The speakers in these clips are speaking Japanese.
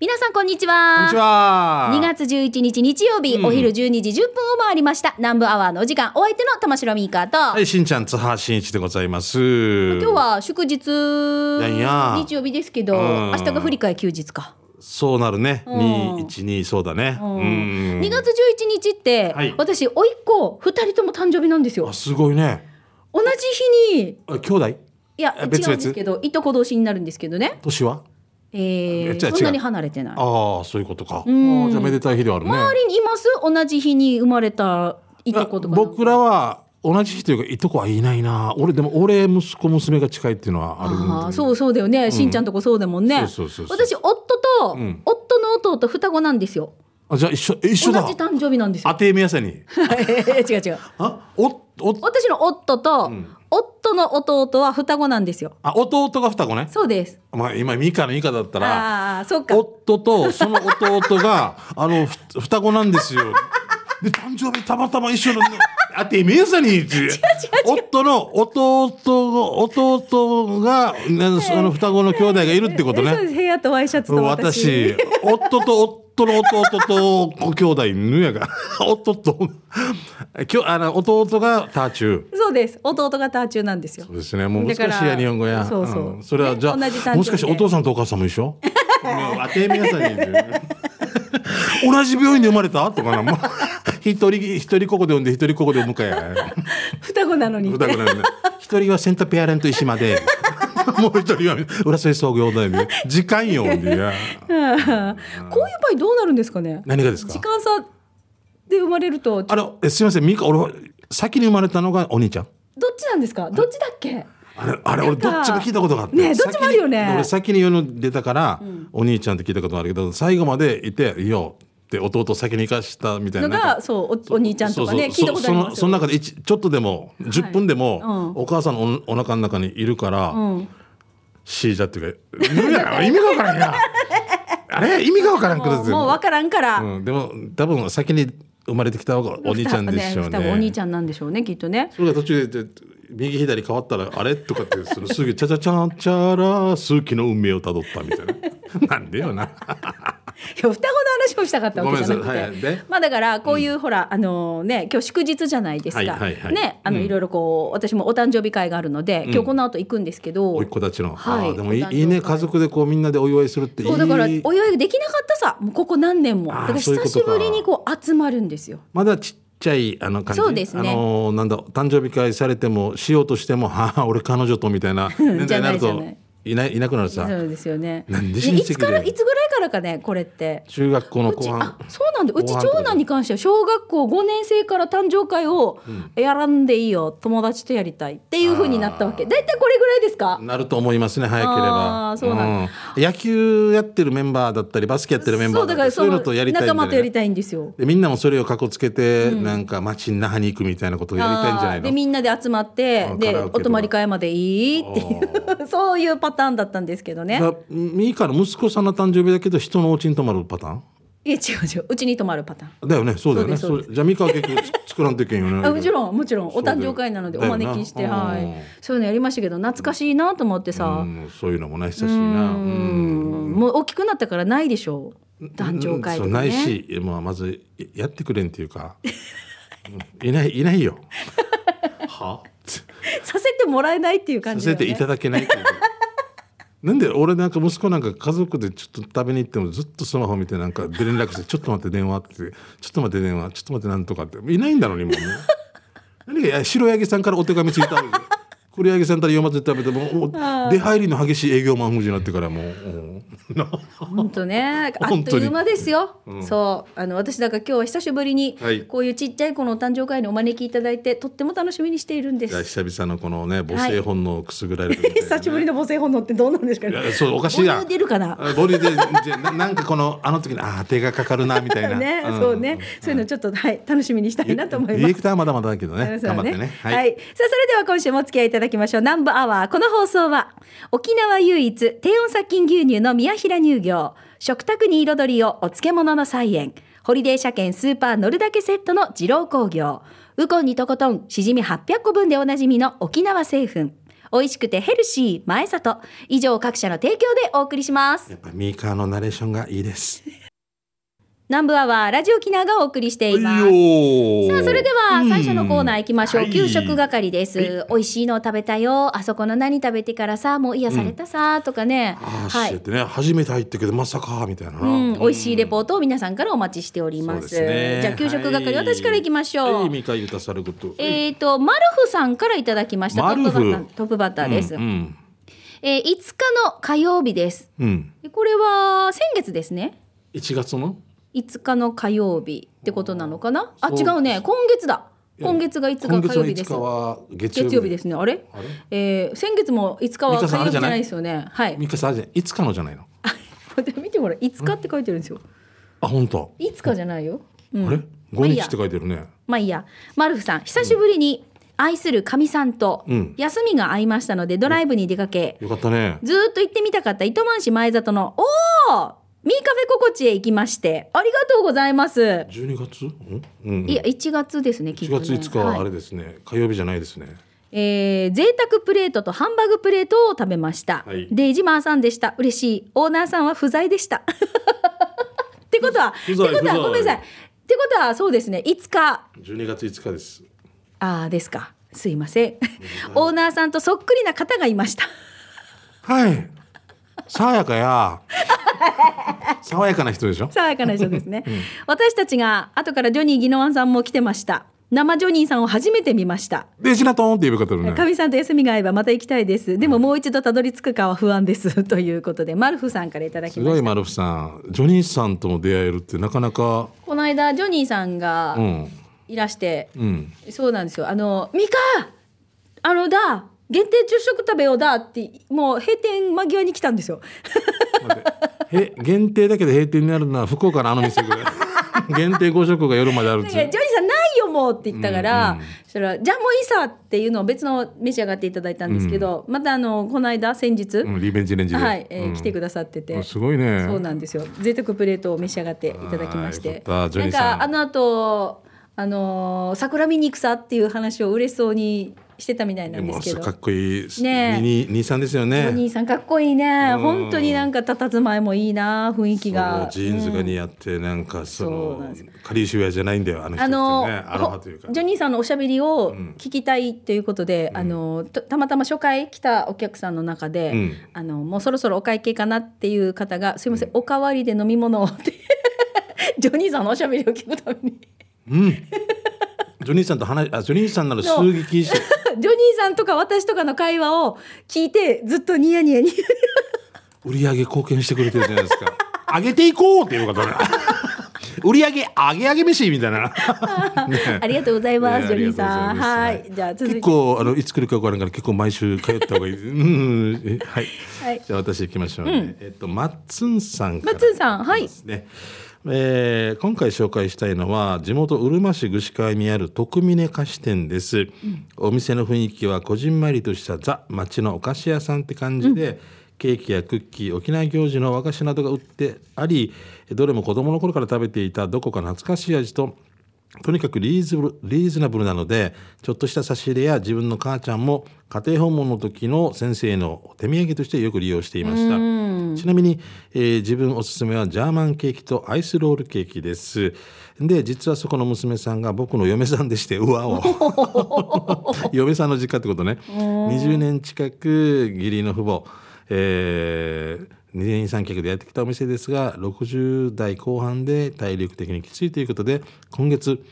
皆さんこんにちは。こんにちは。2月11日日曜日、うんお昼12時10分を回りました。南部アワーのお時間、お相手の玉城ミーカーと、はい、しんちゃん、津波真一でございます。今日は祝日、日曜日ですけど、うん明日が振り替え休日か。そうなるね。うん二一二そうだね。うん。2月11日って、はい私、甥っ子2人とも誕生日なんですよあ、。すごいね。同じ日に、あ兄弟？いや、違うんですけど、いとこ同士になるんですけどね。年は？えー、そんなに離れてない。ああ、そういうことか。あんーじゃあめでたい日ではあるね。周りにいます？同じ日に生まれたいとことか。僕らは同じ日というかいとこはいないな。俺でも俺息子娘が近いっていうのはあるんで。ああそうそうだよね、しんちゃんとこそうだもんねそうそうそうそう私夫と、ん夫の弟双子なんですよあじゃあ一緒え一緒だ同じ。誕生日なんですよ当てみやさに。違う違うあおお私の夫と、ん夫の弟は双子なんですよあ弟が双子ね。そうですまあ今ミカの言い方だったら。ああそうか夫とその弟が あのふ双子なんですよ。で誕生日たまたま一緒のあてめえさに 夫の弟弟がねその双子の兄弟がいるってことえそうでね。す部屋とワイシャツと私私夫と夫の弟とご兄弟ぬやが夫ときょあの弟がターチュー。そうです弟がターチューなんですよそうですね。もう難しいや日本語や。そうそうんそれはじゃあ、じもしかしてお父さんとお母さんも一緒？もう当て皆さんに。同じ病院で生まれた？とかな。も う一人一人ここで産んで一人ここで産むかや。双子なのにだからね。一人はセンターペアレント石まで。もう一人は浦添創業大で時間よ。こういう場合どうなるんですかね？何がですか？時。間差で生まれるとあのえすみません。ミカ俺は先に生まれたのがお兄ちゃん。どっちなんですか？どっちだっけ？あれあれ俺どっちも聞いたことがあって。ねえどっちもあるよね。俺先に世の出たから、お兄ちゃんって聞いたことあるけど最後までいて「いいよ」って弟先に行かしたみたいな。のそうおお兄ちゃんとかね聞いたことありますよ。その中で一ちょっとでも10分でも、うん。お母さんのおお腹の中にいるから、うんシージャっていうか意味がわからんやあれ？意味がわからんくもうもう分からんから、うん、でも多分先に生まれてきた方がお兄ちゃんでしょうね。多分お兄ちゃんなんでしょうねきっとね。それが途中で右左変わったらあれ？とかってすぐチャチャチャンチャラ数奇の運命をたどったみたいな。なんでよな双子の話をしたかったわけじゃなくて、はい。で？まあだからこういう、ほらあのね今日祝日じゃないですか、はいはいはい。ねあの、うん。いろいろこう私もお誕生日会があるので、今日この後行くんですけど、おいっ子たちの、はい。でもいいね家族でこうみんなでお祝いするっていい。そうだからお祝いできなかったさ。もうここ何年も。だから久しぶりにこう集まるんですよ。まだちっちゃいあの感じ？そうですね。あのーなんだ誕生日会されてもしようとしてもはあ俺彼女とみたいな年代になるといないいなくなるさ。そうですよね。なんいつからいつぐらいからかねこれって。中学校の後半。あそうなんだ。うち長男に関しては小学校5年生から誕生会をやらんでいいよ友達とやりたいっていうふうになったわけ。大体これぐらいですか？なると思いますね早ければ。あーそうなんん。野球やってるメンバーだったりバスケやってるメンバーだったりそういうのとやりたいんじゃない仲間とやりたいんですよ。でみんなもそれをかこつけて、なんか街に那覇に行くみたいなことをやりたいんじゃないの？でみんなで集まってでお泊まり会までいいっていう。そういうパターンだったんですけどね。だミーカの息子さんの誕生日だけど人のお家に泊まるパターン？いや違う違う。うちに泊まるパターン。だよね。そうだよね。じゃあミカは結局つ作らんといけんよね。あもちろんもちろん。お誕生会なのでお招きしてうん。はい。そういうのやりましたけど懐かしいなと思ってさ。うんそういうのもね久しいな。うん。もう大きくなったからないでしょう。誕生会とかそうないねし、まあ、まずやってくれんっていうか。うん。いないいないよ。は？させてもらえないっていう感さじね。せていただけないっていうかなんで俺なんか息子なんか家族でちょっと食べに行ってもずっとスマホ見てなんか連絡して「ちょっと待って電話」って「ちょっと待って電話ちょっと待ってなんとか」って。いないんだろうにもうね。何がいや白柳さんからお手紙ついたわけ黒柳さんから読ませて食べても出入りの激しい営業マン風になってからもうう。んな本当ね あっという間ですよ、そう。あの私だから今日は久しぶりにはい。こういうちっちゃい子のお誕生会にお招きいただいてとっても楽しみにしているんです。久々のこのね母性本能をくすぐられるみたいなね、久しぶりの母性本能ってどうなんですかね。そうおかしいや母乳出るかな？あボディでじゃななんかこのあの時にああ手がかかるなみたいな。ね、ん。そうね、そういうのちょっとはい楽しみにしたいなと思います。ディレクターはまだまだだけどね。そう頑張ってね。はい、さあそれでは今週もお付き合いいただきましょう。南部アワーこの放送は沖縄唯一低温殺菌牛乳の宮平乳業食卓に彩りをお漬物の菜園ホリデー車検スーパー乗るだけセットの二郎工業ウコンにとことんしじみ800個分でおなじみの沖縄製粉美味しくてヘルシー前里以上各社の提供でお送りします。やっぱミーカーのナレーションがいいです。南部アワーラジオキナがお送りしています。さあそれでは最初のコーナー行きましょう、はい。給食係です、美味しいの食べたよ。あそこの何食べてからさもう癒されたさ、とかね。ああ、はい。しててね。初めて入ったけどまさかみたいなな、うん、美味しいレポートを皆さんからお待ちしております。すね。じゃあ給食係、はい。私から行きましょう。えっ、とマルフさんからいただきました。トマルフ。ップバッタートップバッターです。うんえー、5日の火曜日です。うん、これは先月ですね。1月の？5日の火曜日ってことなのかな？あ違うね。今月だ。今月が5日5火曜日です月曜日月曜日ですね。あれ？あれ？えー、先月も5日は火曜日じゃないですよね。はい。ミカさんあれじゃんい？つかのじゃないの？で見てほら5日って書いてるんですよ。あ本当、5日じゃないよ。うんあれ？まあ5いいや日って書いてるねまあいいや。マルフさん、久しぶりに愛するかみさんとうん休みが合いましたので、ドライブに出かけ、よかったねずーっと行ってみたかった糸満市前里の、おーミーカフェ心地へ行きまして、ありがとうございます。12月？うん、うん、いや、1月ですね、きっ1と、ね。月5日はあはいれですね、火曜日じゃないですねえー、贅沢プレートとハンバーグプレートを食べました。はいデイジマーさんでした。嬉しい。オーナーさんは不在でした。ってことは、ってことは、ごめんなさい。ってことは、そうですね、5日、12月5日ですああですか。すいません。オーナーさんとそっくりな方がいました。はい爽やかや 爽やかな人でしょ？爽やかな人ですね。私たちが後からジョニー・ギノワンさんも来てました。生ジョニーさんを初めて見ました。でジナトーンって呼び方るねかみさんと休みが合えばまた行きたいです。でももう一度たどり着くかは不安です。ということで、マルフさんからいただきました。すごいマルフさんジョニーさんとも出会えるってなかなかこの間、ジョニーさんがうんいらして、うんそうなんですよ。あの、ミカあのだ限定昼食食べようだって、もう閉店間際に来たんですよ。へ限定だけで閉店になるのは福岡のあの店ぐらい限定5食が夜まであるっでジョニーてさんないよもうって言ったから、うん。うんそしたらじゃあもういいさっていうのを別の召し上がっていただいたんですけど、またあのこの間先日、うん、リベンジレンジで、はい、えーうん。来てくださってて、あすごいね。そうなんですよ。贅沢プレートを召し上がっていただきまして。なんかあの後あのー桜見に行くさっていう話を嬉しそうにしてたみたいなんでもすけど。うかっこいい、ねえ。に兄さんですよおね兄さんかっこいいね。うん。本当になんか佇まいもいいな雰囲気が。ジーンズが似合って、なんかそのカリウシウェアじゃないんだよあのジョニーさんのおしゃべりを聞きたいということで、あのたたまたま初回来たお客さんの中で、うん。あのもうそろそろお会計かなっていう方が「すいません、おかわりで飲み物を」って ジョニーさんのおしゃべりを聞くために。うんジョニーさんと話あジョニーさんなら数撃して ジョニーさんとか私とかの会話を聞いてずっとニヤニヤニヤ 売り上げ貢献してくれてるじゃないですか。上げていこうっていうことね 売り上げ上げ上げ飯みたいな、ねありがとうございます、ねジョニーさん。はい。じゃあ続いて。結構あのいつ来るか分からんから結構毎週通った方がいい。うん。えはい、はい。じゃあ私行きましょうね、えっとマッツンさんから。マッツンさんはい。ですねえー今回紹介したいのは地元うるま市串川にある徳峰菓子店です、お店の雰囲気はこじんまりとしたザ町のお菓子屋さんって感じで、ケーキやクッキー沖縄行事の和菓子などが売ってありどれも子供の頃から食べていたどこか懐かしい味ととにかくリーズブルリーズナブルなのでちょっとした差し入れや自分の母ちゃんも家庭訪問の時の先生の手土産としてよく利用していました。ちなみに、えー自分おすすめはジャーマンケーキとアイスロールケーキです。で実はそこの娘さんが僕の嫁さんでしてうわお。嫁さんの実家ってことね。20年近く義理の父母えー二人三脚でやってきたお店ですが60代後半で体力的にきついということで今月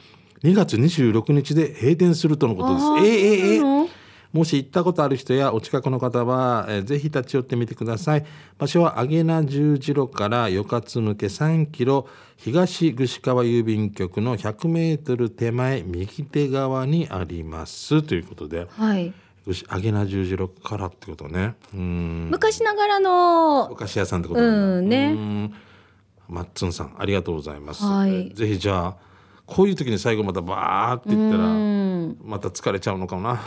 2月26日で閉店するとのことです。えーえーえもし行ったことある人やお近くの方は、えーぜひ立ち寄ってみてください。場所は上名十字路から与勝向け3キロ東串川郵便局の100メートル手前右手側にありますということで、はい。串上名十字路からってことね。うん。昔ながらのお菓子屋さんってことうんね。ん。マッツンさんありがとうございます、はい。ぜひじゃあこういう時に最後またバーって言ったらうん。また疲れちゃうのかもな。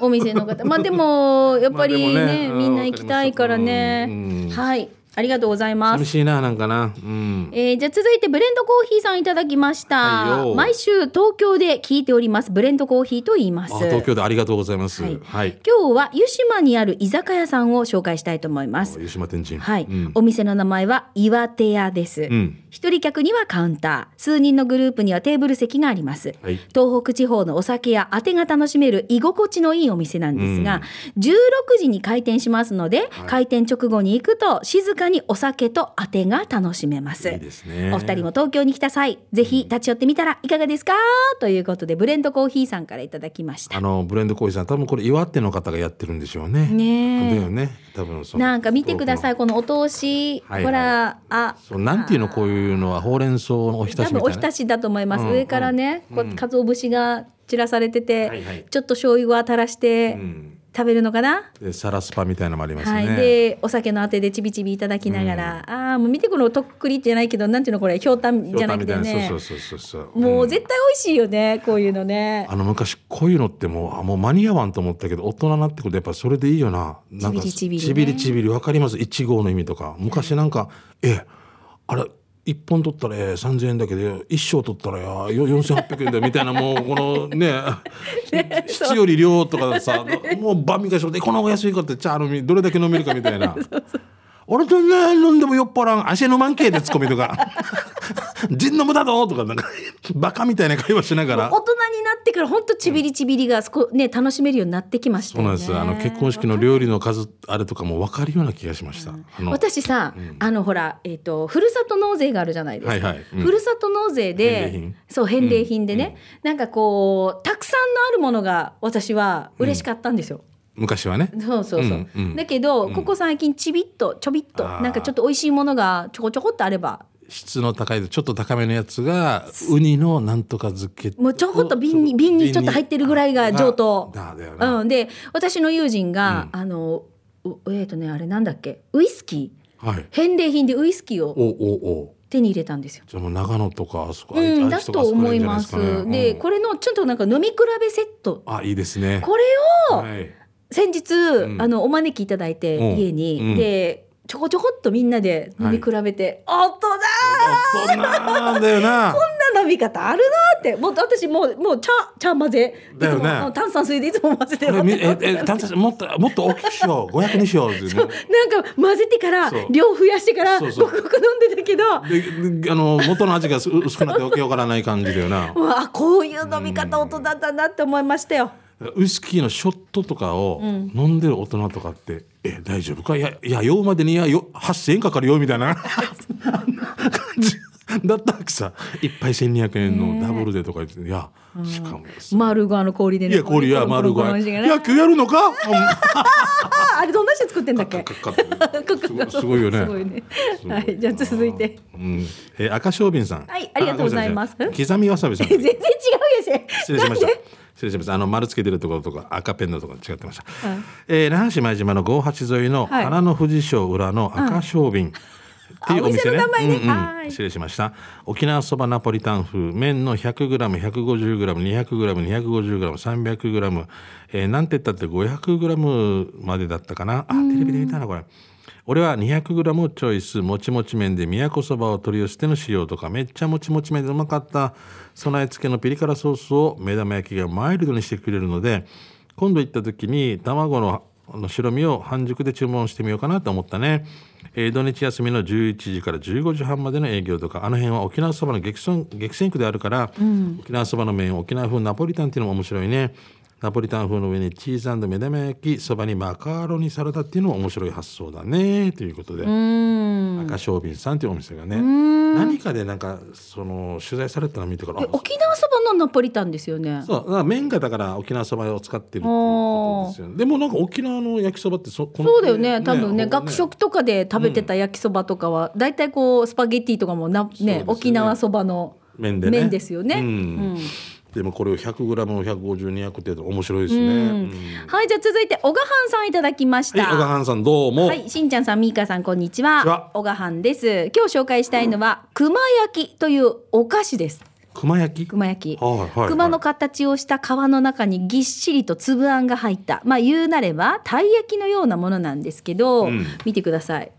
お店の方。まあでもやっぱりね, ねうんみんな行きたいからね、はいありがとうございます。寂しいななんかな。うん。えーじゃあ続いてブレンドコーヒーさんいただきました、はいよ。毎週東京で聞いております。ブレンドコーヒーと言います。あ東京でありがとうございます。はい。はい。今日は湯島にある居酒屋さんを紹介したいと思います。湯島天神。はい、うん。お店の名前は岩手屋です、うん。一人客にはカウンター。数人のグループにはテーブル席があります、はい。東北地方のお酒やあてが楽しめる居心地のいいお店なんですが、16時に開店しますので、開店直後に行くと静かにお酒とあてが楽しめます。ね。お二人も東京に来た際ぜひ立ち寄ってみたらいかがですか？ということでブレンドコーヒーさんからいただきました。あのブレンドコーヒーさん多分これ岩手の方がやってるんでしょうね。ねえ。だよね。多分そのなんか見てください。このお通し、はいはい。ほらあ。そうなんていうのこういうのはほうれん草のおひた多しみたいな。分おひたしだと思います、うん上からね、こう鰹節が散らされてて、はいはい。ちょっと醤油を垂らしてうん食べるのかな、でサラスパみたいなのもありますね、はい、でお酒のあてでちびちびいただきながら、ああもう見てこのとっくりじゃないけどなんていうのこれひょうたんじゃなくてねそうそうそうそうそう。もう絶対美味しいよねこういうのね。あの昔こういうのってもうあもう間に合わんと思ったけど大人になってくるとやっぱそれでいいよな。なんかちびりちびりね。ちびりちびりわかります？一号の意味とか。昔なんかえあれ一本取ったらえ3,000円だけど一升取ったらやよ4,800円だよみたいなもうこのね 質より量とかさもう晩味化しろでこの方が安いかってじゃあ飲みどれだけ飲めるかみたいな。俺とね飲んでも酔っ払う足の満形でツッコミとか「ジン飲むだぞ」とかなんかバカみたいな会話しながら。大人になってから本当ちびりちびりがそこね楽しめるようになってきましたよね。そうなんです。あの結婚式の料理の数あれとかも分かるような気がしました。あの私さ、あのほらえっ、とふるさと納税があるじゃないですか、はいはい。うん。ふるさと納税で品。そう返礼品でね、なんかこうたくさんのあるものが私は嬉しかったんですよ、昔はね。そうそうそう、うんうんだけど、ここ最近ちびっとちょびっとなんかちょっと美味しいものがちょこちょこっとあれば質の高いちょっと高めのやつがウニのなんとか漬け。もうちょこっと瓶に瓶にちょっと入ってるぐらいが上等だだよな。うん、で私の友人が、あのうえっ、とねあれなんだっけ？ウイスキーはい。返礼品でウイスキーをおおお。手に入れたんですよ。じゃあもう長野とかあそこ。うん、愛だと思いま。すかねで、うんこれのちょっとなんか飲み比べセット。あいいですね。これをはい。先日、ん。あのお招きいただいて、うん。家に、うん。でちょこちょこっとみんなで飲み比べて、大人大人なんだよな。こんな飲み方あるなって。もう私もうもう茶茶混ぜ。だよね。炭酸水でいつも混ぜてこれみ飲んでええ炭酸もっともっと大きくしよう。500にしようっていう。ねなんか混ぜてから量増やしてからごくごく飲んでたけど。あの元の味が薄薄くなってわけわからない感じだよな。うわこういう飲み方大人だなって思いましたよ。ウイスキーのショットとかを飲んでる大人とかって、え大丈夫か？いやいや酔うまでにいやよ8,000円かかるよみたいな感じ。だったわけさ一杯1,200円のダブルでとか言って、いやしかもさマルゴアの氷でね。いやこれいや丸ご野球やるのか？うんあ あれどんな人作ってんだっけ？すごいよね。ね。はい、じゃあ続いて。うん。えー赤小瓶さん。はいありがとうございます。刻みわさびさん。全然違うやし。失礼しました。失礼しました。あの丸つけてるところとか赤ペンのところ違ってました。えー那覇市前島の郷八沿いのはい花の富士賞裏の赤小瓶。っていうお店ね。ねうんうんはい失礼しました。沖縄そばナポリタン風麺の 100g、150g、200g、250g、300g、えー、なんて言ったって 500g までだったかな。あ、テレビで見たなこれ。俺は 200g をチョイスもちもち麺で宮古そばを取り寄せての使用とかめっちゃもちもち麺でうまかった備え付けのピリ辛ソースを目玉焼きがマイルドにしてくれるので今度行った時に卵の白身を半熟で注文してみようかなと思ったね、えー土日休みの11時から15時半までの営業とかあの辺は沖縄そばの激戦激戦区であるから、沖縄そばの麺沖縄風ナポリタンっていうのも面白いねナポリタン風の上にチーズ目玉焼きそばにマカロニサラダっていうのも面白い発想だね。ということで。赤小瓶さんというお店がね。何かでなんかその取材されたの見てから沖縄そばのナポリタンですよね。そう。麺がだから沖縄そばを使ってるっていうことですよね。でもなんか沖縄の焼きそばってそこのそうだよね。多分ね学食とかで食べてた焼きそばとかは、だいたいこうスパゲッティとかもな、ねね。沖縄そばの麺でね。麺ですよね。うん。うんでもこれを 100g150,200 って面白いですね、うん。はいじゃあ続いて小賀藩さんいただきました。はい小川さんどうも、はい、しんちゃんさん、みーかさん、こんにちは。小賀藩です。今日紹介したいのは、熊焼きというお菓子です。熊焼き？熊焼き、はいはいはい。熊の形をした皮の中にぎっしりと粒あんが入った。まあ言うなればたい焼きのようなものなんですけど、うん。見てください。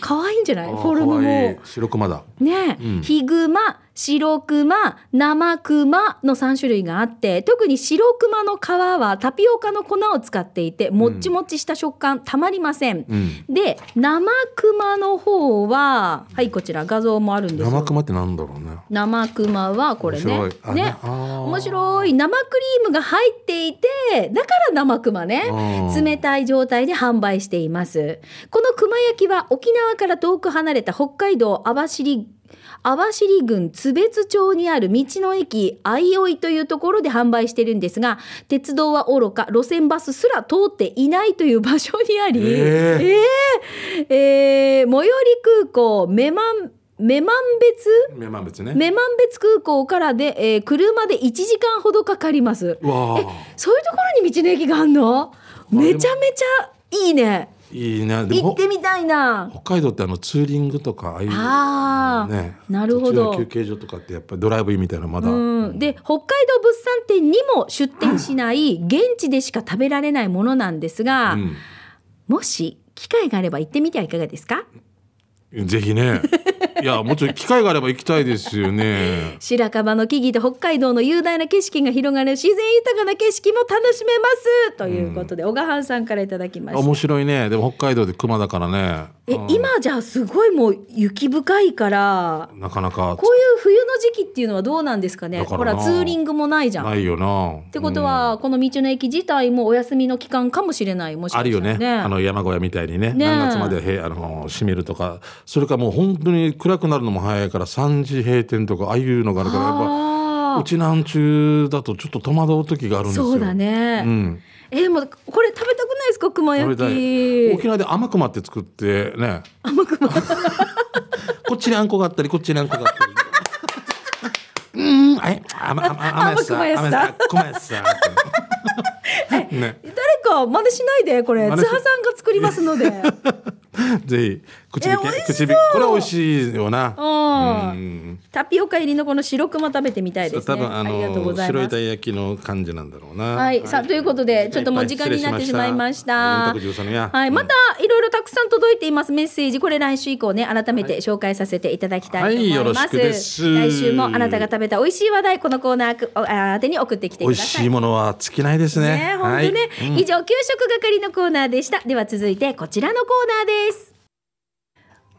可愛いんじゃない？フォルムも。白熊だ。ね、うん。ヒグマ白熊生熊の3種類があって特に白熊の皮はタピオカの粉を使っていてもっちもちした食感たまりません、うん。で生熊の方ははいこちら画像もあるんですよ。生熊ってなんだろうね。生熊はこれね。面白い。あね。面白い。生クリームが入っていてだから生熊ね。うん冷たい状態で販売しています。この熊焼きは沖縄から遠く離れた北海道網走網走郡津別町にある道の駅相生というところで販売してるんですが鉄道はおろか路線バスすら通っていないという場所にあり、ええーえー最寄り空港女満女満別？目満別ね。女満別空港からで、えー車で1時間ほどかかります。うわあそういうところに道の駅があるの？めちゃめちゃいいねいいね。でも行ってみたいな。北海道ってあのツーリングとかああいうあー。ね。なるほど。途中の休憩所とかってやっぱりドライブインみたいなのまだ、うん、で北海道物産展にも出店しない現地でしか食べられないものなんですが、うん。もし機会があれば行ってみてはいかがですか？ぜひね。い やもちろん機会があれば行きたいですよね。白樺の木々と北海道の雄大な景色が広がる自然豊かな景色も楽しめます。ということで、小川さんからいただきました。面白いね。でも北海道で熊だからねえうん。今じゃあすごいもう雪深いからなかなか。こういう冬の時期っていうのはどうなんですかね？ほらツーリングもないじゃん。っないよな。てことは、この道の駅自体もお休みの期間かもしれないもしかあるしたらよね。あの山小屋みたいにね。ね何月までへあの閉めるとか。それからもう本当に暗くなるのも早いから3時閉店とかああいうのがあるからやっぱあうちなんちゅうだとちょっと戸惑う時があるんですよ。そうだね、うん、えもうこれ食べですか熊焼き。沖縄で甘熊って作ってね。甘熊こっちにあんこがあったりこっちにあんこがあったり。甘甘甘やつさ。さ 誰か真似しないでこれ。津波さんが作りますので。ぜひ口火これ美味しいよな。うん。うんタピオカ入りのこの白熊食べてみたいですね。多分あありがとうごのざいます。白いたい焼きの感じなんだろうな。はい、さあということでちょっともう時間になってしまいました。はい、また。いろいろたくさん届いていますメッセージこれ来週以降ね改めて紹介させていただきたいと思います。来週もあなたが食べた美味しい話題このコーナーあ宛てに送ってきてく美味ださい。しいものは尽きないですね。ね、本当ね、はい。うん。以上給食係のコーナーでした。では続いてこちらのコーナーです。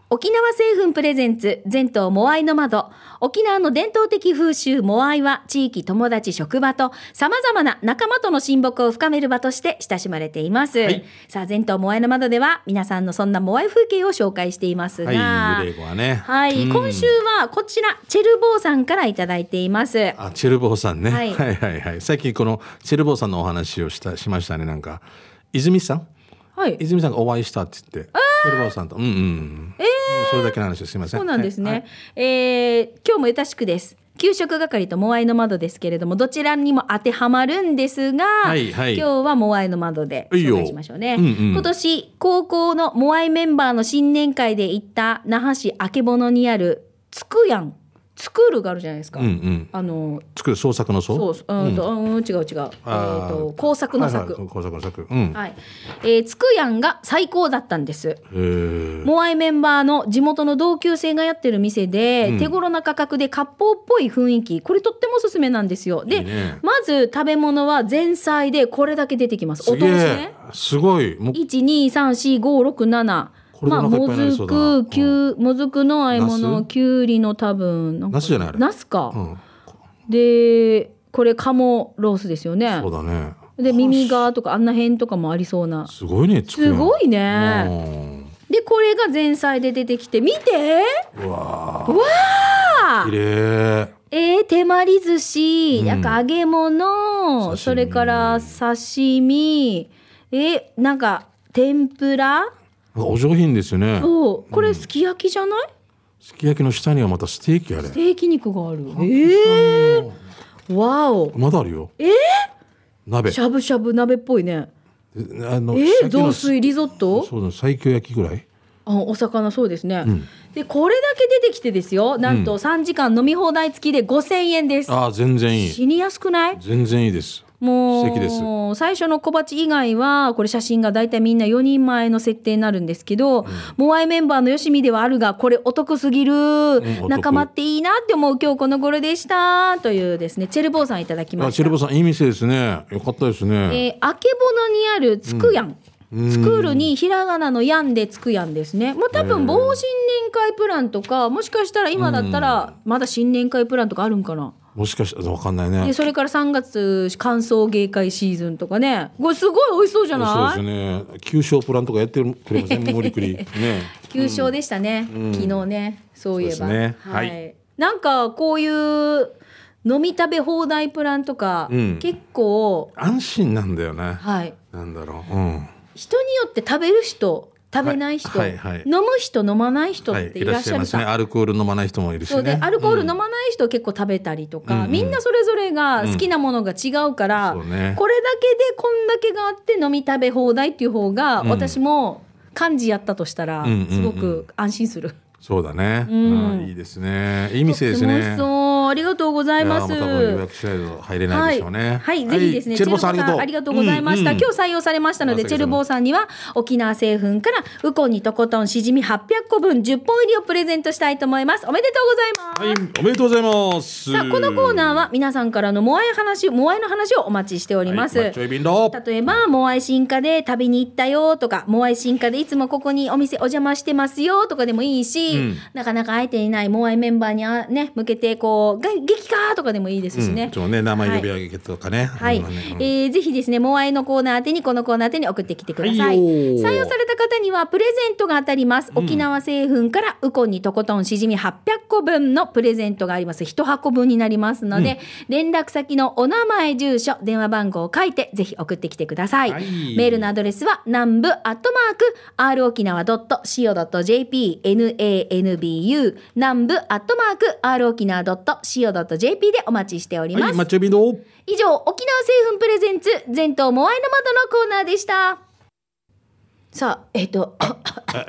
沖縄製粉プレゼンツ全島モアイの窓。沖縄の伝統的風習モアイは地域友達職場と様々な仲間との親睦を深める場として親しまれています、はい。さあ全島モアイの窓では皆さんのそんなモアイ風景を紹介していますが。はい、ね。はい、うん。今週はこちらチェルボーさんからいただいています。あ、チェルボーさんね。ははいい、はい、はいはい。最近このチェルボーさんのお話をしたしましたね。なんか泉さん、はい泉さんがお会いしたって言って、チェルボーさんと、うんうん。えそれだけの話ですいません。そうなんですね。はいえー今日もゆたしくです。給食係とモアイの窓ですけれどもどちらにも当てはまるんですが、はいはい今日はモアイの窓で紹介しましょうね。うんうん今年高校のモアイメンバーの新年会で行った那覇市あけぼのにあるつくやんスクールがあるじゃないですか。うんうん。あの作る創作の創。そううんと、うん、違う違う。えっ、あーと工作の作。はいはい工作の作。うん。はい、えー、つくやんが最高だったんです。モアイメンバーの地元の同級生がやってる店で、うん手頃な価格で割烹っぽい雰囲気これとってもおすすめなんですよでいいねまず食べ物は前菜でこれだけ出てきますお通しね。すごい。もう1234567これでまあもずくきゅうもずくの和えナ物ス？きゅうりの多分なんかナスじゃないあれナスか、うん。でこれ鴨ロースですよね。そうだね。で耳がとかあんな辺とかもありそうな。すごいね。すごいいねでこれが前菜で出てきて見て。うわうわあ。ー。綺麗。えー、手まり寿司、うん。なんか揚げ物。それから刺身。えなんか天ぷら？お上品ですよね。そう。これすき焼きじゃない、すき焼きの下にはまたステーキあれ。ス。テーキ肉があるえー、わお。まだあるよ。え鍋。しゃぶしゃぶ鍋っぽいね。あのえー、雑炊リゾット？そうだ最強焼きぐらい？あお魚そうですね、うん。でこれだけ出てきてですよ。なんと3時間飲み放題付きで5000円です、ああ全然いい。死にやすくない？全然いいですもう最初の小鉢以外はこれ写真が大体みんな4人前の設定になるんですけど、モアイメンバーのよしみではあるがこれお得すぎる、お得仲間っていいなって思う今日この頃でしたというですねチェルボーさんいただきました。あチェルボさんいい店ですね。よかったですね、えー、あけぼのにあるつくやん、うん。スクールにひらがなのやんでつくやんですね。もう多分防新年会プランとかもしかしたら今だったらまだ新年会プランとかあるんかな。もしかしたらわかんないね。でそれから3月乾燥芸会シーズンとかね。これすごい美味しそうじゃない？そうですね。旧正プランとかやってくれません森栗。ね。旧勝でしたね、昨日ね。そういえば。ね。ははい。なんかこういう飲み食べ放題プランとか、うん。結構安心なんだよね。はい。なんだろう。うん。人によって食べる人食べない人、はいはいはい。飲む人飲まない人っはいていらっしゃるさ、ますね。アルコール飲まない人もいるしそうでねアルコール飲ままない人結構食べたりとか、うんうん。みんなそれぞれが好きなものが違うから、そうね。これだけでこんだけがあって飲み食べ放題っていう方が、うん。私も幹事やったとしたらうんうんうん。すごく安心する。そうだね。うん。うんいいですね。いい店ですね。しそう。ありがとうございます。やーもう多分予約しないと入れないでしょうね。はい、はい、ぜひですね、チェルボさんありがとうありがとうございました。うんうん。今日採用されましたので、あチェルボーさんには沖縄製粉からウコンにとことんしじみ800個分10本入りをプレゼントしたいと思います。おめでとうございます。はいおめでとうございます。さあこのコーナーは皆さんからのモアイ話モアイの話をお待ちしております、はい例えばモアイ進化で食べに行ったよとかモアイ進化でいつもここにお店お邪魔してますよとかでもいいし、うん。なかなか会えていないモアイメンバーにあね向けてこうが激化とかでもいいですしね、うんね名前呼び上げとかね。はい、うん。うんえーぜひですね、モアイのコーナー宛てにこのコーナー宛てに送ってきてください。はい採用された方にはプレゼントが当たります。沖縄製粉からウコンにとことんしじみ800個分のプレゼントがあります。一箱分になりますので、連絡先のお名前、住所、電話番号を書いてぜひ送ってきてください。はい。メールのアドレスは南部アットマーク r 沖縄 .co.jp nanbu 南部アットマーク r 沖縄 .co.jp でお待ちしております。はい以上沖縄製粉プレゼンツ全島モアイの窓のコーナーでしたさあえっ、とあ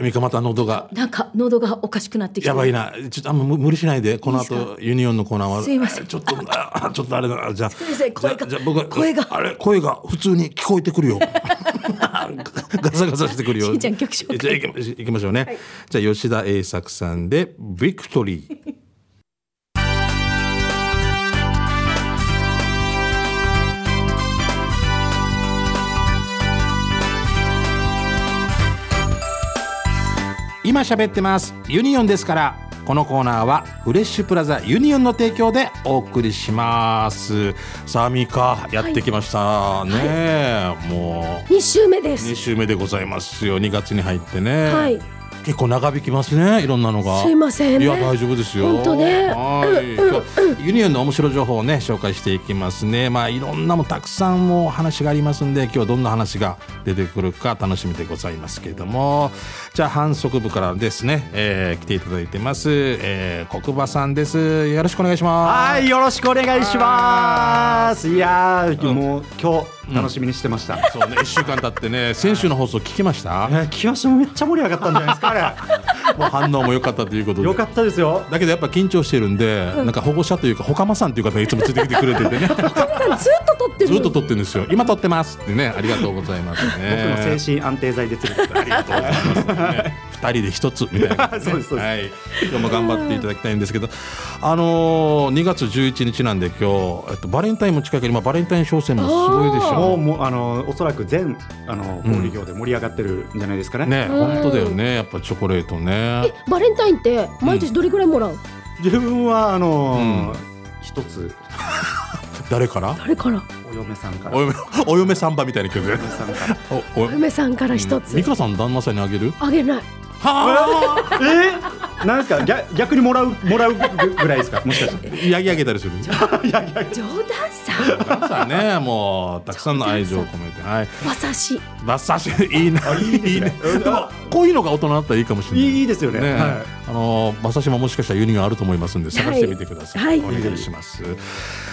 ミカまた喉が。なんか喉がおかしくなってきて。やばいな。ちょっとあんま無無理しないで。この後ユニオンのコーナーは。すいません。ちょっとあちょっとあれだ。なじゃあすいません。声がじゃ僕は声が。あれ声が普通に聞こえてくるよ。ガサガサしてくるよ。じゃあ行きましょうね、じゃあ吉田栄作さんでビクトリー今喋ってます。ユニオンですからこのコーナーはフレッシュプラザユニオンの提供でお送りします。さあミカやってきました、ねえも2週目でう2週目でございますよ。2月に入ってね、はい結構長引きますねいろんなのが。すいませんね。いや大丈夫ですよ。本当ね。はい。今日ユニオンの面白い情報をね紹介していきますね。まあいろんなもんたくさんもう話がありますんで今日はどんな話が出てくるか楽しみでございますけれども。じゃあ反則部からですね、えー来ていただいてます、えー、国馬さんです。よろしくお願いします。はい、よろしくお願いします。いやー、うん。もう今日楽しみにしてました。そうね1週間経ってね先週の放送聞きました？えー、清志もめっちゃ盛り上がったんじゃないですか、あ もう反応も良かったということれ。でよかったですよ。だけどやっぱ緊張してるんで、なんか保護者というか、ほかまさんという方がいつもついてきてくれててね、ずっと撮ってるずっと撮ってるんですよ。今撮ってますってね、ありがとうございますね。僕の精神安定剤で連れてありがとうございます、ね。二人で一つみたいな、ね。そうですそうですはい。今日も頑張っていただきたいんですけど、あのー、2月11日なんで今日、えっとバレンタインも近くに、まあバレンタイン商戦もすごいでしょ。もうもうあのおそらく全あの小売業で盛り上がってるんじゃないですかね。ね、本当だよね。やっぱチョコレートね。バレンタインって毎年どれぐらいもらう、自分はあのうん一つ 誰から？誰から？お嫁さんから。お嫁、お嫁サンバみたいな曲で。嫁さんから。お、お。嫁さんからうん美香さん旦那さんにあげる？あげないはあ。え？ー、なんですか？逆逆にもらうもらうぐぐらいですか？もしかして。やぎ上げたりする？冗談さ。さあね、もうたくさんの愛情を込めて、はい。馬刺し。マッサージいいな、いいね。でもこういうのが大人だったらいいかもしれない。いいいいですよね。ねはあの馬刺しももしかしたら輸入があると思いますんで探してみてください、はい。お願いします。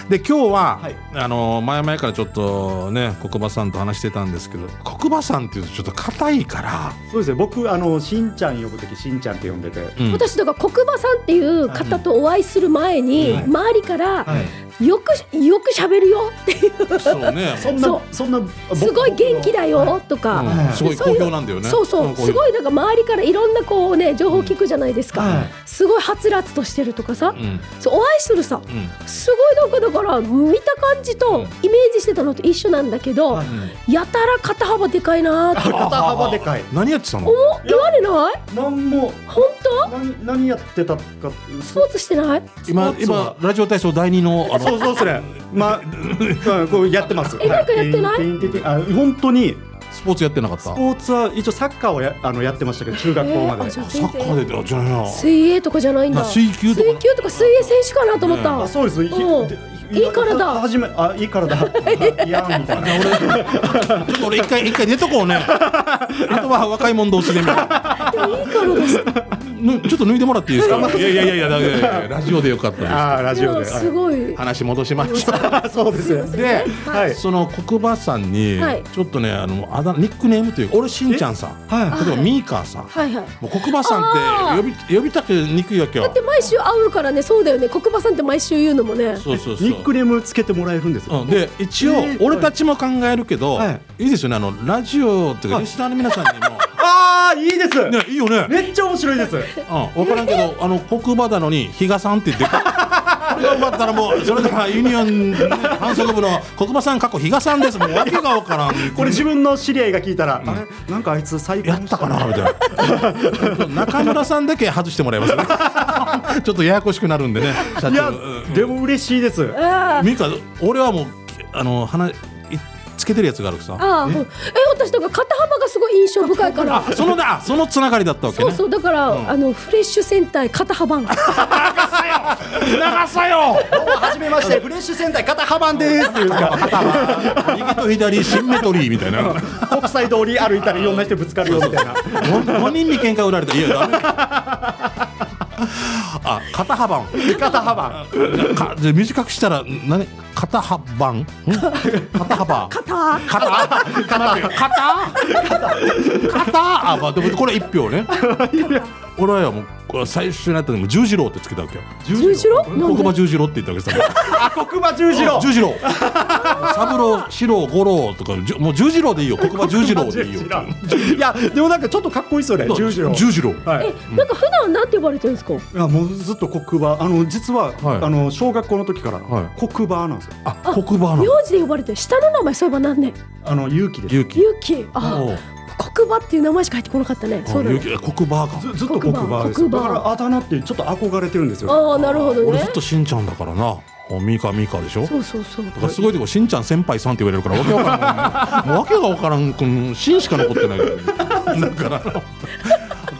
で今日は、はい。あの前々からちょっとね国馬さんと話してたんですけど国馬さんっていうとちょっと硬いから、そうですね。僕あのしんちゃん呼ぶ時しんちゃんって呼んでて、うん。私だから国馬さんっていう方とお会いする前に、はい。周りからはい、よくよく喋るよっていう。そうね。そんなそんなすごい元気だよとか、うんすごい好評なんだよね。そうそう、すごいなんか周りからいろんなこうね情報聞くじゃないですか、はい。すごいはつらつとしてるとかさ、うん。そうお会いするさうん。すごいなんかだから見た感じとうん。イメージしてたのと一緒なんだけど、はい。やたら肩幅でかいなーって。肩幅でかい。何やってたのお言われない？なんも。本何何やってたか。当スポーツしてない？今今ラジオ体操第二のあのそうそうですねまあ、うん、こうやってます。えなんかやってない？てんてんてんてんあ本当にスポーツやってなかった？スポーツは一応サッカーをやあのやってましたけど中学校まで、えーサッカーであじゃあな。水泳とかじゃないんだ。な水球とか水球とか水泳選手かなと思った、あそうです。いい体は初めあいい体 いやんみたいな。ちょっと俺一回一回出とこうね。あとは若い者同士でみたいな。でもいい体ですぬちょっと脱いでもらっていいですか？いやいやいやいやだ いやいやラジオでよかったであーラジオで。すごい。す話戻しましょうあそうですよ。で、はい。その国馬さんにはい。ちょっとねあのあだ名ニックネームというか俺しんちゃんさん。は例えばミーカーさん。はいはい。もう国馬さんって呼び呼びたくにくいわけよ。だって毎週会うからねそうだよね。国馬さんって毎週言うのもね。そうそうそう。いニックネームつけてもらえるんですよ、うん、で一応えー俺たちも考えるけど、、はいいですよね。あのラジオっていうかはい。リスナーの皆さんにも ああいいです、ねいいよね。めっちゃ面白いです。うん、分からんけど、あの国馬なのに比嘉さんって言ってこれが奪ったらもうそれではユニオン、ね、反則部の国馬さん過去比嘉さんです。もう訳が分からん。これ自分の知り合いが聞いたら、あれ？なんかあいつ再婚やったかなみたいな。中村さんだけ外してもらいます？ね ちょっとややこしくなるんでね社長。いやうんでも嬉しいです。ミカ俺はもうあの鼻いつけてるやつがあるさ。あーほん。え私とか肩幅がすごい印象深いから。あそのだそのつながりだったわけね。そうそうだから、うん。あのフレッシュ戦隊肩幅。長さよ。はじめまして。フレッシュ戦隊肩幅です。っていうか右と左シンメトリーみたいな。国際通り歩いたらいろんな人ぶつかるよみたいな。5人に喧嘩売られた。いやダメあ肩幅肩幅。かじゃあ短くしたら何？肩幅ん 肩幅。肩。肩？肩。肩？肩。あまあでもこれ一票ね。俺はもうこれ最初になったのも十字路ってつけたわけよ。十字路？黒馬十字路って言ったわけさ。あ黒馬十字路。十字路。三郎四郎五郎とかもう十字路でいいよ。黒馬十字路でいいよ。いやでもなんかちょっとかっこいいですよね。十字路。十字路。はい。えなんか普段なんて呼ばれてるんですか？いやもうずっと黒馬あの実は、はい。あの小学校の時からはい。黒馬なんですよ。あ黒馬の。名字で呼ばれてる。下の名前そういえば何ねあの勇気です。勇気。勇気。あおう黒馬っていう名前しか入ってこなかったね。そうだね。黒馬か。ずずっと黒馬ですよ。だからあだ名ってちょっと憧れてるんですよ。ああなるほどね。俺ずっとしんちゃんだからな。おミーカーミーカーでしょ？そうそうそう。だからすごいとこしんちゃん先輩さんって言われるからわけわからんもうわけがわからんこのしんしか残ってないだから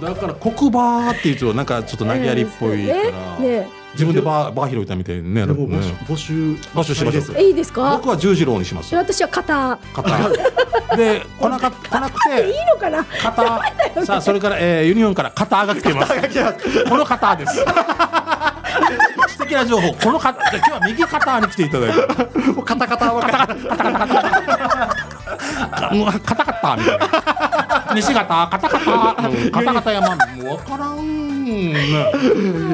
だから黒馬っていうとなんかちょっと投げやりっぽいから、えーね。自分でバーバー広いたみたいにね。でも募集ね募集募集しましょう。ですえいいですか？僕は十字路にします。私は肩。肩。で来なか来なくいいてのかな？肩。さあそれから、えー、ユニオンから肩が来てます。この方です。素敵な情報。この方じゃあ今日は右肩に来ていただいて。もうカタカタはカタカタみたいな。西方カタカタうんカタカタ山もう分からんね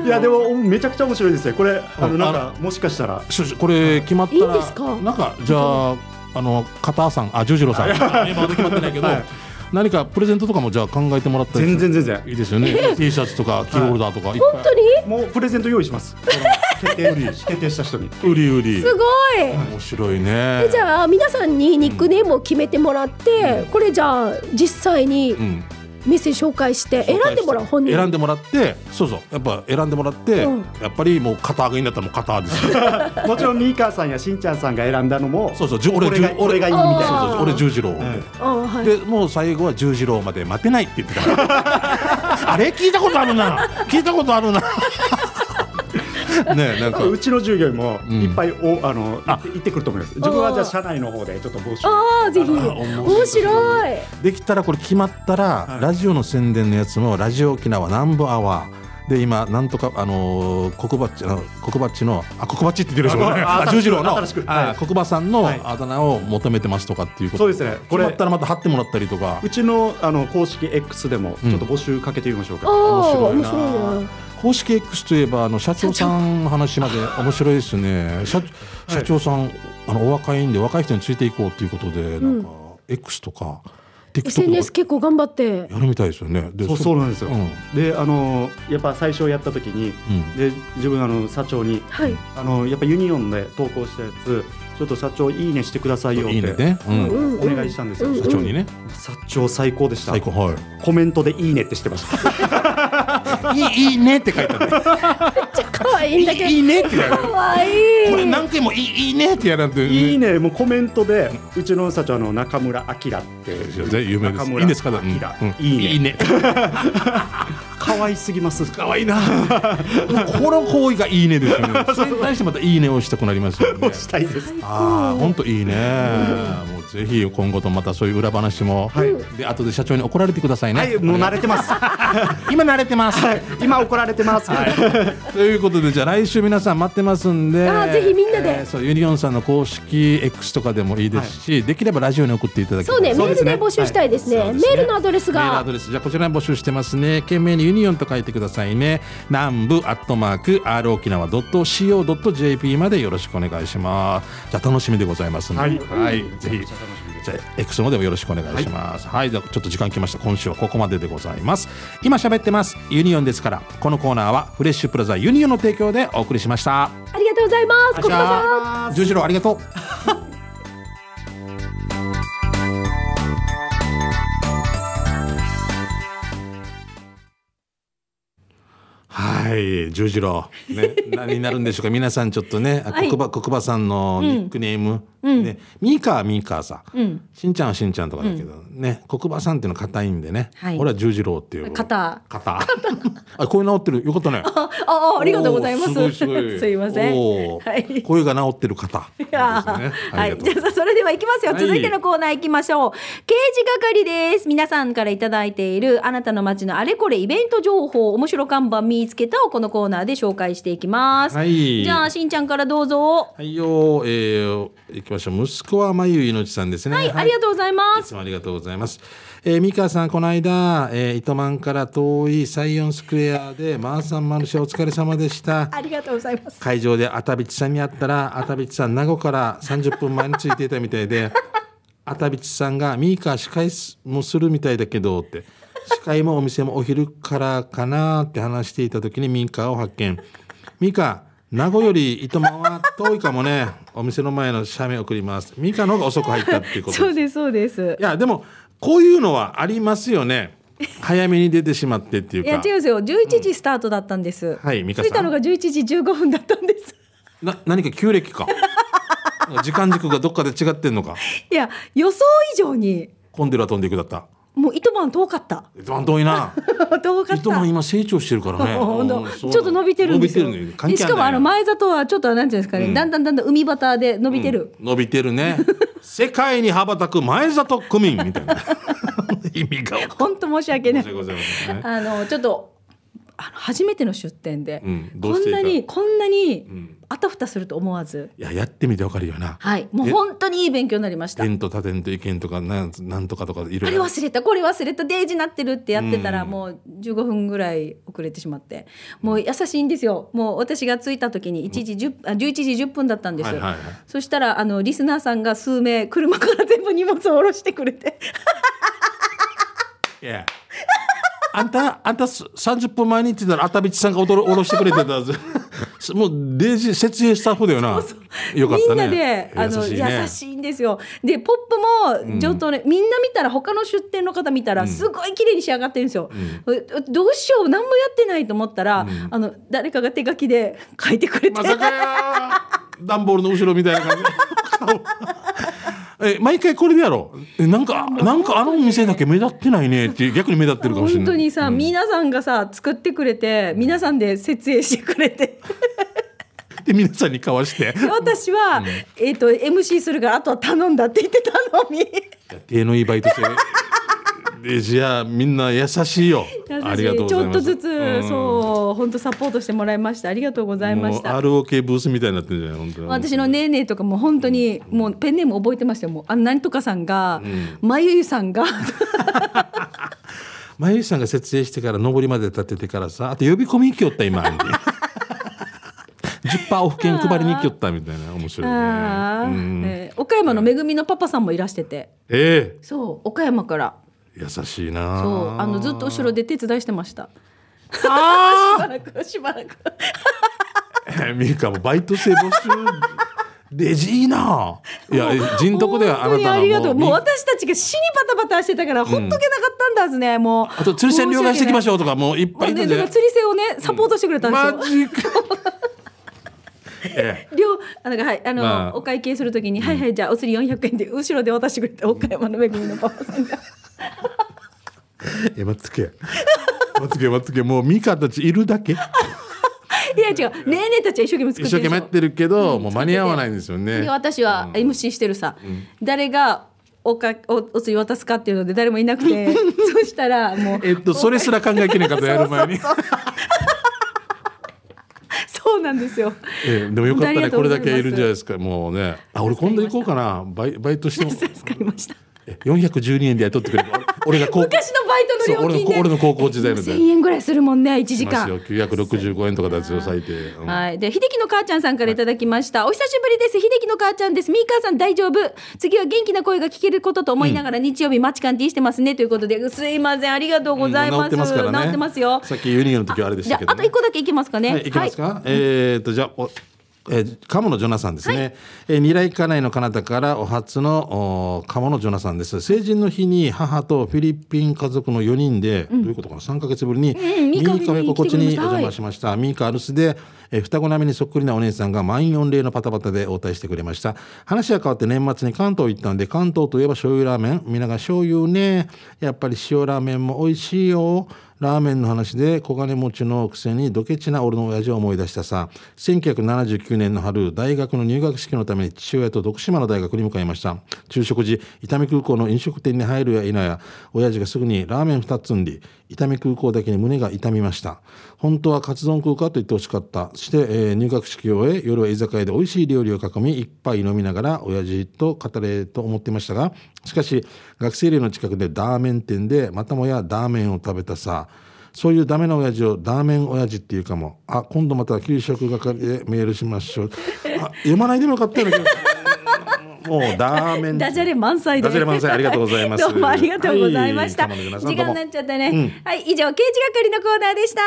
いやでもめちゃくちゃ面白いですねこれあうん。のなんかもしかしたら。しこれ決まったらいいんですか？なんかじゃああの片さんあ十次郎さん。今まだ決まってないけど、はい何かプレゼントとかもじゃあ考えてもらったり全然全然。いいですよね。T シャツとかキーホルダーとか。本当に？もうプレゼント用意します。決 定決定した人に。い売り売り。すごい。面白いね。えじゃあ皆さんにニックネームを決めてもらって、これじゃあ実際にうんメッセージ紹介して選んでもらう本人選んでもらってそうそうやっぱ選んでもらって、うん。やっぱりもう肩上げになったらもう肩ですよ。もちろんミーカーさんやしんちゃんさんが選んだのもそうそう俺俺が俺がいいみたいな。そうそう俺十次郎で、でもう最後は十次郎まで待てないって言ってた。か らあれ？聞いたことあるな。聞いたことあるなねえなんか。うちの従業員もうん。いっぱいおあの行って行ってくると思います。自分はじゃあ社内の方でちょっと募集。ああぜひ。あ面白い。できたらこれ決まったら、はい。ラジオの宣伝のやつもラジオ沖縄南部アワー。で今なんとかあのー、国バッチあの国バッチのあ国バッチって言ってるでしょ？ああ十字路の。新しくあはい。国馬さんのはい。あだ名を求めてますとかっていうこと。そうですね。これ。決まったらまた貼ってもらったりとか。うちのあの公式 X でもちょっと募集かけてみましょうか、面白いな公式 X といえばあの社長さんの話まで面白いですね。社社長さん、あのお若いんで若い人についていこうということで、なんか X とか SNS か。結構頑張って。やるみたいですよね。でそうそうなんですよ、うん。であのやっぱ最初やった時にうん。で自分あの社長にはい。あのやっぱユニオンで投稿したやつちょっと社長いいねしてくださいよ。っていいねね、うんうん。お願いしたんですよ、うん。社長にね。社長最高でした。最高。はい。コメントでいいねってしてました。いいいいねって書いてある可愛いんだけど。いいねってやる。可愛い。これ何回もいいいいねってやらんといいね。もうコメントでうちの社長あの中村明ってぜ有名です。中村いいんですか？明、うん。うんいいね。いいね可愛すぎます。可愛いな。この行為がいいねですよね。それに対してまたいいねをしたくなりますよね。したいです。ああ本当いいね。もうぜひ今後とまたそういう裏話もはい。で後で社長に怒られてくださいね。はいもう慣れてます。今慣れてます。今怒られてます、ということでじゃあ来週皆さん待ってますんであーぜひみんなで。えーそうユニオンさんの公式 X とかでもいいですし、できればラジオに送っていただきたいそうねメールで募集したいですね。メールのアドレスメールアがドレスじゃあこちらに募集してますね。件名にユニオンと書いてくださいね。南部アットマーク r 沖縄 .co.jp までよろしくお願いします。じゃあ楽しみでございますので、はい。ぜひ。じゃあ X の方でもよろしくお願いします。はい、じゃあちょっと時間来ました。今週はここまででございます。今喋ってます。ユニオンですからこのコーナーはフレッシュプラザユニオンの提供でお送りしました。ありがとうございます。小熊さん。十次郎ありがとうはい十次郎。ね何になるんでしょうか。皆さんちょっとね、あはい。国場国場さんのニックネーム、ねミーカーはミーカーさ、うん。しんちゃんはしんちゃんとかだけど、ね国場さんっていうのは硬いんでね、はい。俺は十次郎っていう。肩肩あ声治ってる。よかったね。ああありがとうございます。すごいすごい。すいません。はい。声が治ってる方。ね。ーはい、じゃあそれでは行きますよ、はい。続いてのコーナー行きましょう。刑事係です。皆さんからいただいているあなたの街のあれこれイベント情報面白看板見つけたをこのコーナーで紹介していきます、はい。じゃあしんちゃんからどうぞ。はいよ、えー、行きましょう。息子はまゆいのちさんですね。はい、ありがとうございまいすつもありがとうございます。えー、三川さん、この間、えー、糸満から遠いサイオンスクエアで、マーサンマルシェお疲れ様でした。ありがとうございます。会場であたびちさんに会ったら、あたびちさん、名護から30分前についていたみたいで、あたびちさんが、ミーカー司会もするみたいだけど、って、司会もお店もお昼からかなって話していた時にミーカーを発見。ミーカー、名護より糸満は遠いかもね。お店の前の写メ送ります。ミーカーの方が遅く入ったっていうことそうですそうです。いやでもこういうのはありますよね。早めに出てしまってっていうか。いや違うんですよ。11時スタートだったんです、はい美香さん。着いたのが11時15分だったんです。な何か旧暦か。時間軸がどっかで違ってんのか。いや予想以上に。混んでるは飛んでいくだったもう糸満遠かった。糸満遠いな。遠かった。糸満今成長してるからね。ちょっと伸びてるんですよ。伸びてるね関でしかもあの前里はちょっとなんていうんですかね、うん。だんだんだんだん海端で伸びてる。伸びてるね世界に羽ばたく前里区民みたいな意味が本当申し訳ないねあのちょっとあの初めての出店で、うんこんなにこんなにん。あたふたすると思わず、いややってみてわかるよな。はい、もう本当にいい勉強になりました。点と他点と意見とかなんなんとかとかいろいろ。あれ忘れたこれ忘れたデージなってるってやってたらうん。もう15分ぐらい遅れてしまって。もう優しいんですよ。もう私が着いた時に1時10あ11時10分だったんですよ、はいはいはい。そしたらあのリスナーさんが数名車から全部荷物を下ろしてくれて。いや。あんた、あんたす30分前に言ってたら、あたびちさんがおどろおろしてくれてたぜ。もう、デージ、設営スタッフだよな。よかったね。みんなであの優し,、ね。いんですよ。でポップも上等ね、みんな見たら他の出店の方見たらすごい綺麗に仕上がってるんですよ、えどうしよう何もやってないと思ったら、あの誰かが手書きで書いてくれて、まさかやー。段ボールの後ろみたいな感じ。顔え毎回これでやろう。えなんかなんかあの店だけ目立ってないねって逆に目立ってるかもしれない。本当にさ、うん皆さんがさ作ってくれて皆さんで設営してくれて。で皆さんに交わして。で私は、えっ、と MC するからあとは頼んだって言ってたのに。手のいいバイトしてデジアみんな優しいよ。ありがとうごちょざいます。っとずつ、うん。そう本当サポートしてもらいました。ありがとうございました。ROK ブースみたいになってるじゃない？本当に。私のねーねーとかも本当にもうペンネーム覚えてましたよ。もうあの何とかさんが、まゆゆさんが。まゆいさんが設営してから上りまで立っててからさあと呼び込み行きよった今。10%オフ券配りに行きよったみたいな。面白いね。あー、うん。えー岡山のめぐみのパパさんもいらしてて。えそう岡山から。え優しいな。そうあのずっと後ろで手伝いしてました。しあばらくしばらく。あミカもバイト生募集レジいいな。いや人徳ではあな本当にたのありがとう。もうみ私たちが死にバタバタしてたからほっとけなかったんだずね、もうあと釣り船両替していきましょょうとかもういっぱいいたね、釣り船をねサポートしてくれたんですよ、マジか。ええ。両あなんかはいあの、まあ。お会計するときに、はいはいじゃあお釣り400円で後ろで渡してくれた岡山のめぐみのパパさんが え待っつけ待っつけ待っつけもうミカたちいるだけ。いや違う。ねえねえたちは一生懸命作ってる一生懸命やってるけど、もう間に合わないんですよね。で私は MC してるさ、誰がおかおお釣り渡すかっていうので誰もいなくて。そしたらもう。えっとそれすら考えきれなかったやる前に。そうなんですよ。ええでもよかったね。これだけいるんじゃないですか。もうね。あ俺今度行こうかな。バイバイトしても。助かりました。え412円で雇ってくれる。俺俺が高昔のバイトの料金で。俺の高校時代ので1000円ぐらいするもんね1時間。よ。965円とかですよ最低、うんはい、で秀樹の母ちゃんさんからいただきました、お久しぶりです。秀樹の母ちゃんです。ミーカーさん大丈夫？次は元気な声が聞けることと思いながら日曜日マッチカンティーしてますね。ということですいません。ありがとうございます、治ってますからね。治ってますよ。さっきユニオンの時はあれでしじゃああたけど、ね、と一個だけいきますかね。はい、いきますか？えー、と、じゃあ、お。えー、鴨のジョナさんですね、えー二来家内の彼方からお初のお鴨のジョナさんです。成人の日に母とフィリピン家族の4人で、どういうことかな？3か月ぶりに、ミーカフェに心地にお邪魔しました、ミーカアルスで、えー双子並みにそっくりなお姉さんが満員御礼のパタパタで応対してくれました。話は変わって年末に関東行ったんで関東といえば醤油ラーメン。皆が醤油ね。やっぱり塩ラーメンも美味しいよラーメンの話で小金持ちのくせにドケチな俺の親父を思い出したさ。1979年の春大学の入学式のために父親と徳島の大学に向かいました。昼食時伊丹空港の飲食店に入るや否や親父がすぐにラーメン2つんで伊丹空港だけに胸が痛みました。本当はカツ丼食うかと言ってほしかった。して、えー入学式を終え夜は居酒屋で美味しい料理を囲み一杯飲みながら親父と語れと思っていましたがしかし学生寮の近くでダーメン店でまたもやダーメンを食べたさ。そういうダメな親父をダーメン親父っていうかも。あ今度また給食係でメールしましょう。あ読まないでもよかったような気が。もうダーメン。ダジャレ満載で。ダジャレ満載ありがとうございます。どうもありがとうございました、はい。時間になっちゃったね、うん。はい以上刑事係のコーナーでした。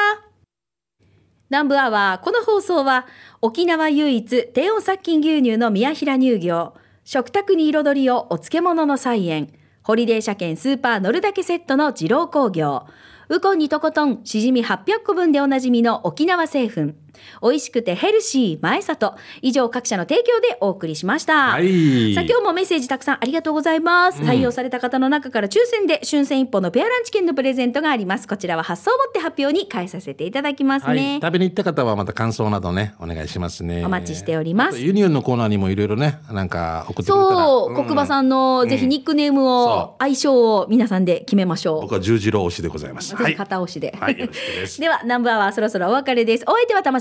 南部アワーこの放送は沖縄唯一低温殺菌牛乳の宮平乳業食卓に彩りをお漬物の菜園ホリデー車検スーパー乗るだけセットの二郎工業。ウコンにとことんしじみ800個分でおなじみの沖縄製粉。美味しくてヘルシー前里。以上各社の提供でお送りしました、はい。さあ今日もメッセージたくさんありがとうございます、採用された方の中から抽選で春戦一本のペアランチ券のプレゼントがあります。こちらは発送をもって発表に返させていただきますはい、ね、食べに行った方はまた感想などねお願いしますね。お待ちしております。ユニオンのコーナーにもいろいろねなんか送ってくれたら。そう、ん。国馬さんのぜひニックネームをそ、相性を皆さんで決めましょう。僕は十字路推しでございます。私片押しで、はい ではナンバーはそろそろお別れです。お相手は玉